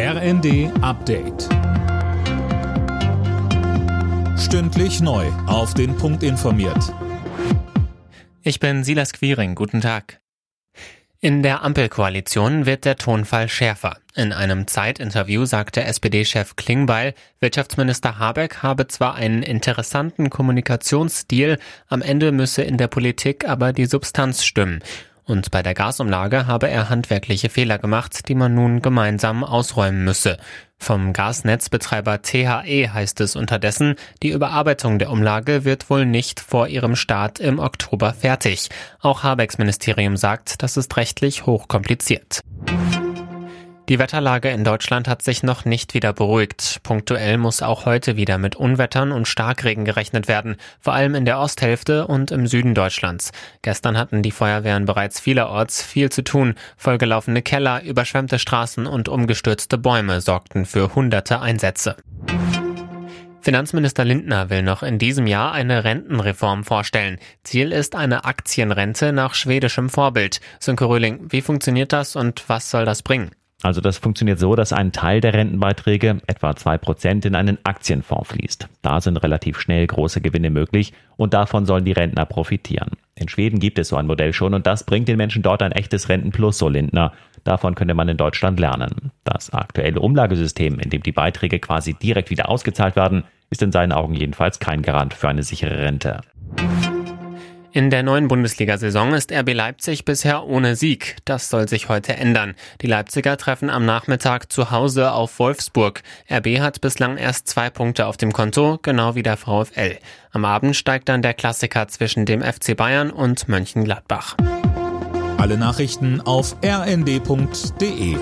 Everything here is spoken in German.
RND Update. Stündlich neu. Auf den Punkt informiert. Ich bin Silas Quiring. Guten Tag. In der Ampelkoalition wird der Tonfall schärfer. In einem Zeitinterview sagte SPD-Chef Klingbeil, Wirtschaftsminister Habeck habe zwar einen interessanten Kommunikationsstil, am Ende müsse in der Politik aber die Substanz stimmen. Und bei der Gasumlage habe er handwerkliche Fehler gemacht, die man nun gemeinsam ausräumen müsse. Vom Gasnetzbetreiber THE heißt es unterdessen, die Überarbeitung der Umlage wird wohl nicht vor ihrem Start im Oktober fertig. Auch Habecks Ministerium sagt, das ist rechtlich hochkompliziert. Die Wetterlage in Deutschland hat sich noch nicht wieder beruhigt. Punktuell muss auch heute wieder mit Unwettern und Starkregen gerechnet werden, vor allem in der Osthälfte und im Süden Deutschlands. Gestern hatten die Feuerwehren bereits vielerorts viel zu tun. Vollgelaufene Keller, überschwemmte Straßen und umgestürzte Bäume sorgten für hunderte Einsätze. Finanzminister Lindner will noch in diesem Jahr eine Rentenreform vorstellen. Ziel ist eine Aktienrente nach schwedischem Vorbild. Sönke Röhling, wie funktioniert das und was soll das bringen? Also das funktioniert so, dass ein Teil der Rentenbeiträge, etwa zwei Prozent, in einen Aktienfonds fließt. Da sind relativ schnell große Gewinne möglich und davon sollen die Rentner profitieren. In Schweden gibt es so ein Modell schon und das bringt den Menschen dort ein echtes Rentenplus, so Lindner. Davon könnte man in Deutschland lernen. Das aktuelle Umlagesystem, in dem die Beiträge quasi direkt wieder ausgezahlt werden, ist in seinen Augen jedenfalls kein Garant für eine sichere Rente. In der neuen Bundesliga-Saison ist RB Leipzig bisher ohne Sieg. Das soll sich heute ändern. Die Leipziger treffen am Nachmittag zu Hause auf Wolfsburg. RB hat bislang erst zwei Punkte auf dem Konto, genau wie der VfL. Am Abend steigt dann der Klassiker zwischen dem FC Bayern und Mönchengladbach. Alle Nachrichten auf rnd.de